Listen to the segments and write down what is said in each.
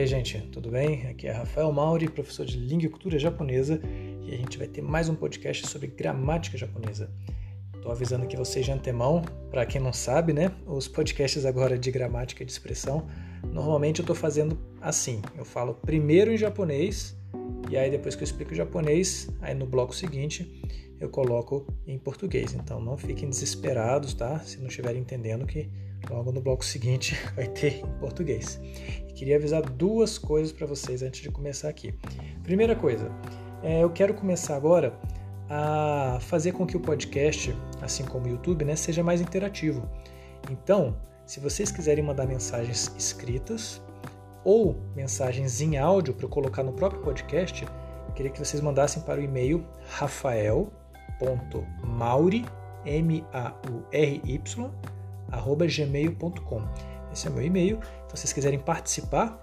aí, gente, tudo bem? Aqui é Rafael Mauri, professor de Língua e Cultura Japonesa, e a gente vai ter mais um podcast sobre gramática japonesa. Estou avisando aqui vocês de antemão, para quem não sabe, né? Os podcasts agora de gramática e de expressão, normalmente eu estou fazendo assim: eu falo primeiro em japonês, e aí depois que eu explico o japonês, aí no bloco seguinte eu coloco em português. Então não fiquem desesperados, tá? Se não estiverem entendendo que logo no bloco seguinte vai ter em português. E queria avisar duas coisas para vocês antes de começar aqui. Primeira coisa, é, eu quero começar agora a fazer com que o podcast, assim como o YouTube, né, seja mais interativo. Então, se vocês quiserem mandar mensagens escritas ou mensagens em áudio para eu colocar no próprio podcast, queria que vocês mandassem para o e-mail rafael.mauri, M-A-U-R-Y, gmail.com. Esse é o meu e-mail. Se vocês quiserem participar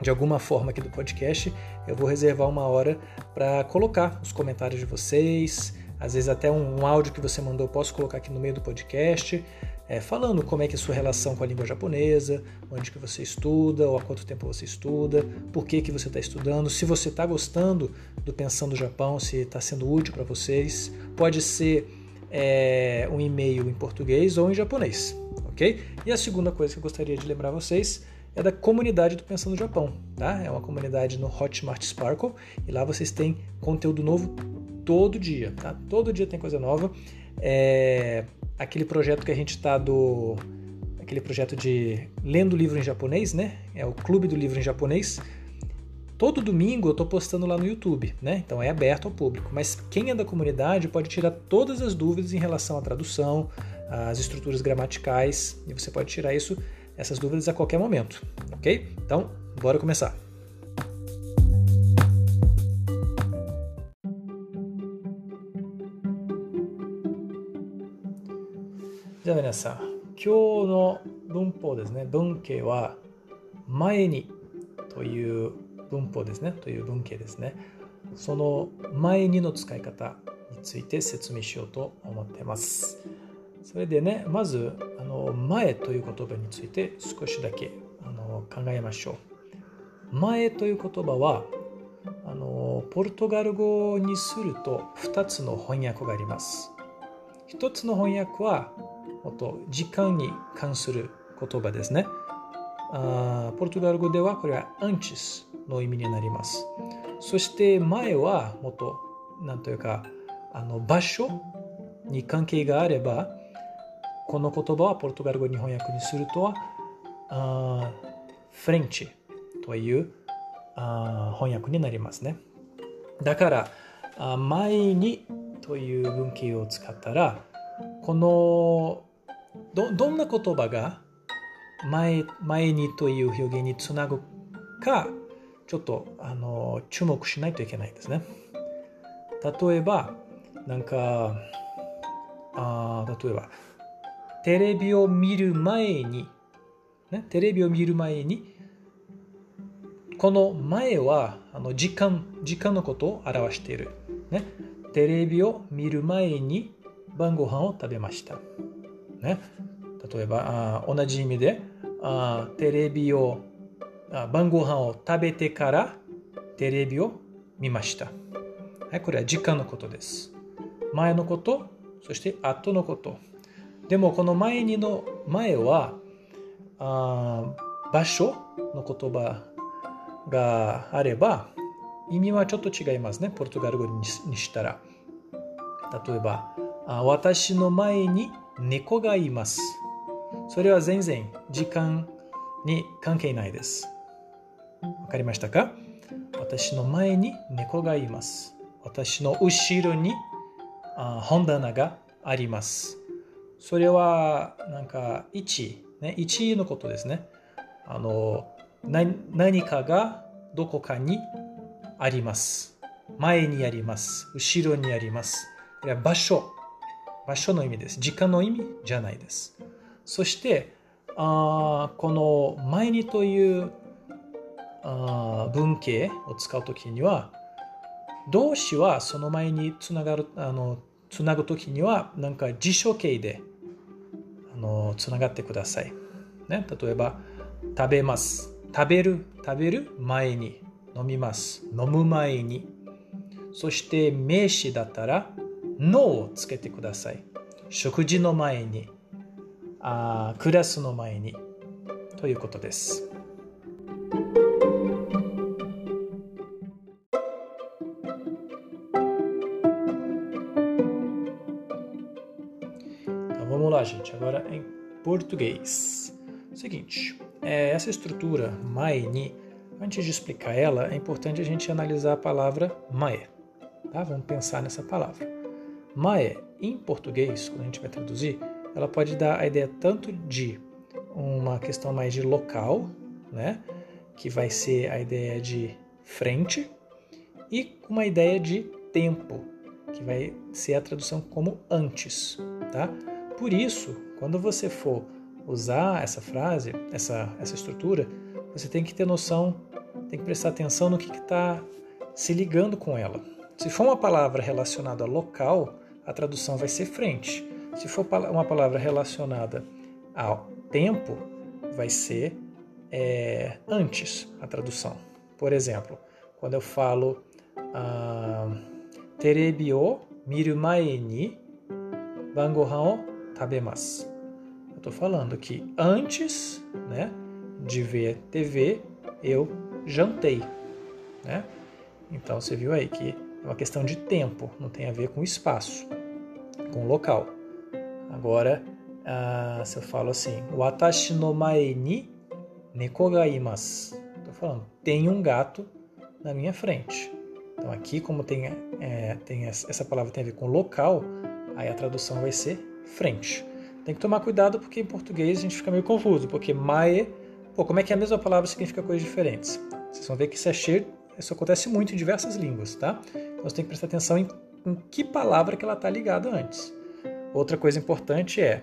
de alguma forma aqui do podcast, eu vou reservar uma hora para colocar os comentários de vocês, às vezes até um, um, áudio que você mandou eu posso colocar aqui no meio do podcast, é, falando como é que é a sua relação com a língua japonesa, onde que você estuda, ou há quanto tempo você estuda, por que, que você está estudando, se você está gostando do Pensando Japão, se está sendo útil para vocês. Pode ser é, um e-mail em português ou em japonês, ok? E a segunda coisa que eu gostaria de lembrar vocês é da comunidade do Pensando Japão, tá? É uma comunidade no Hotmart Sparkle e lá vocês têm conteúdo novo todo dia, tá? Todo dia tem coisa nova. É aquele projeto que a gente está do aquele projeto de lendo livro em japonês, né? É o Clube do Livro em Japonês. Todo domingo eu estou postando lá no YouTube, né? Então é aberto ao público. Mas quem é da comunidade pode tirar todas as dúvidas em relação à tradução, às estruturas gramaticais, e você pode tirar isso, essas dúvidas a qualquer momento, ok? Então, bora começar. じゃあ皆さん、今日の文法ですね。文型は前にという文法ですね。という文型ですね。その前にの使い方について説明しようと思っています。それでね、まず、あの前という言葉について少しだけあの考えましょう。前という言葉は、あのポルトガル語にすると2つの翻訳があります。1つの翻訳は、もっと時間に関する言葉ですね。あポルトガル語ではこれはアンチスの意味になります。そして前はもっと何というかあの場所に関係があればこの言葉はポルトガル語に翻訳にするとはあフレンチというあ翻訳になりますね。だからあ前にという文型を使ったらこのどどんな言葉が前前にという表現につなぐかちょっとあの注目しないといけないですね。例えばなんかあ例えばテレビを見る前に、ね、テレビを見る前にこの前はあの時間時間のことを表している、ね、テレビを見る前に晩ご飯を食べました。ね、例えばあ同じ意味であテレビをあ晩ご飯を食べてからテレビを見ました。はい、これは時間のことです。前のこと、そして後のこと。でもこの前にの前はあ場所の言葉があれば意味はちょっと違いますね。ポルトガル語にしたら。例えば、私の前に猫がいます。それは全然時間に関係ないです。わかりましたか？私の前に猫がいます。私の後ろに本棚があります。それはなんか1、ね、1のことですね。あの何かがどこかにあります。前にあります。後ろにあります。これは場所。場所の意味です。時間の意味じゃないです。そしてあこの前にというあ文型を使うときには動詞はその前につながるあのつなぐときにはなんか辞書形であのつながってください。ね、例えば食べます。taberu, taberu mae ni nomimasu. Nomu mae ni. そして名詞だったら「の」をつけてください。食事の前に、あクラスの前にということです。Gente. Agora em português. Seguinte, é, essa estrutura mae ni, antes de explicar ela, é importante a gente analisar a palavra mae. Tá? Vamos pensar nessa palavra. Mae, em português, quando a gente vai traduzir, ela pode dar a ideia tanto de uma questão mais de local, né? que vai ser a ideia de frente, e uma ideia de tempo, que vai ser a tradução como antes. Tá? Por isso, quando você for usar essa frase, essa, essa estrutura, você tem que ter noção, tem que prestar atenção no que está se ligando com ela. Se for uma palavra relacionada a local, a tradução vai ser frente. Se for uma palavra relacionada ao tempo, vai ser é, antes a tradução. Por exemplo, quando eu falo ah, terebi o miru mae ni bangohan o tabemasu. Eu estou falando que antes né, de ver TV, eu jantei. Né? Então você viu aí que é uma questão de tempo, não tem a ver com espaço, com local. Agora, ah, se eu falo assim, Watashi no mae ni neko ga imasu. Estou falando, tem um gato na minha frente. Então aqui, como tem, é, tem essa palavra tem a ver com local, aí a tradução vai ser frente. Tem que tomar cuidado porque em português a gente fica meio confuso, porque mae, pô, como é que é a mesma palavra significa coisas diferentes? Vocês vão ver que isso é cheio, isso acontece muito em diversas línguas, tá? você tem que prestar atenção em, em que palavra que ela está ligada antes. Outra coisa importante é,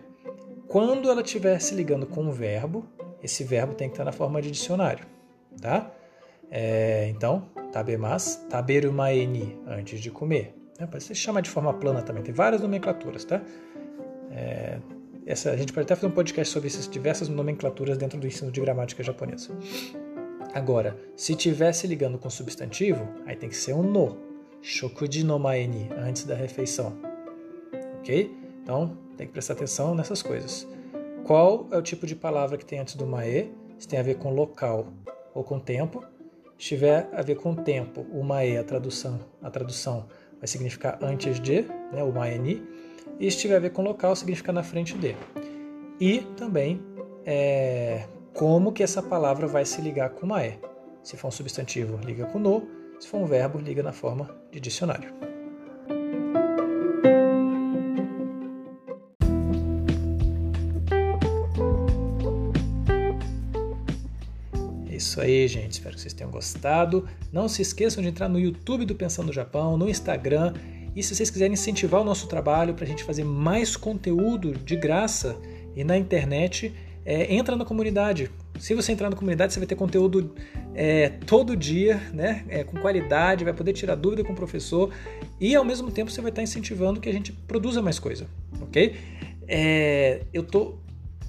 quando ela estiver se ligando com um verbo, esse verbo tem que estar na forma de dicionário, tá? É, então, tabemas, taberumaeni, antes de comer. É, pode ser chamar de forma plana também, tem várias nomenclaturas, tá? É, essa, a gente pode até fazer um podcast sobre essas diversas nomenclaturas dentro do ensino de gramática japonesa. Agora, se estiver se ligando com substantivo, aí tem que ser um no, shokuji no mae ni, antes da refeição. Ok? Então, tem que prestar atenção nessas coisas. Qual é o tipo de palavra que tem antes do mae? Se tem a ver com local ou com tempo. Se tiver a ver com tempo, o mae, a tradução, a tradução vai significar antes de, né, o mae ni. E se tiver a ver com local, significa na frente de. E também é, como que essa palavra vai se ligar com mae. Se for um substantivo, liga com no. Se for um verbo, liga na forma de dicionário. É isso aí, gente. Espero que vocês tenham gostado. Não se esqueçam de entrar no YouTube do Pensando Japão, no Instagram. E se vocês quiserem incentivar o nosso trabalho para a gente fazer mais conteúdo de graça e na internet, é, entra na comunidade. Se você entrar na comunidade, você vai ter conteúdo é, todo dia, né? É, com qualidade, vai poder tirar dúvida com o professor e ao mesmo tempo você vai estar incentivando que a gente produza mais coisa, ok? É, eu tô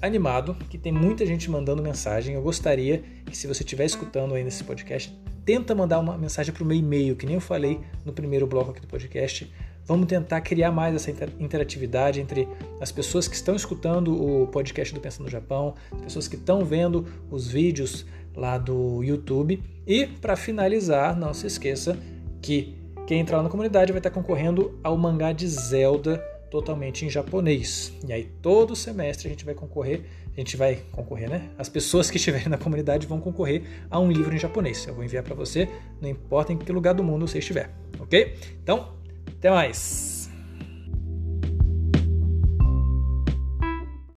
animado, que tem muita gente mandando mensagem. Eu gostaria que se você estiver escutando aí nesse podcast, tenta mandar uma mensagem para o meu e-mail, que nem eu falei no primeiro bloco aqui do podcast Vamos tentar criar mais essa interatividade entre as pessoas que estão escutando o podcast do Pensando no Japão, as pessoas que estão vendo os vídeos lá do YouTube. E para finalizar, não se esqueça que quem entrar na comunidade vai estar concorrendo ao mangá de Zelda totalmente em japonês. E aí todo semestre a gente vai concorrer, a gente vai concorrer, né? As pessoas que estiverem na comunidade vão concorrer a um livro em japonês. Eu vou enviar para você, não importa em que lugar do mundo você estiver, ok? Então até mais!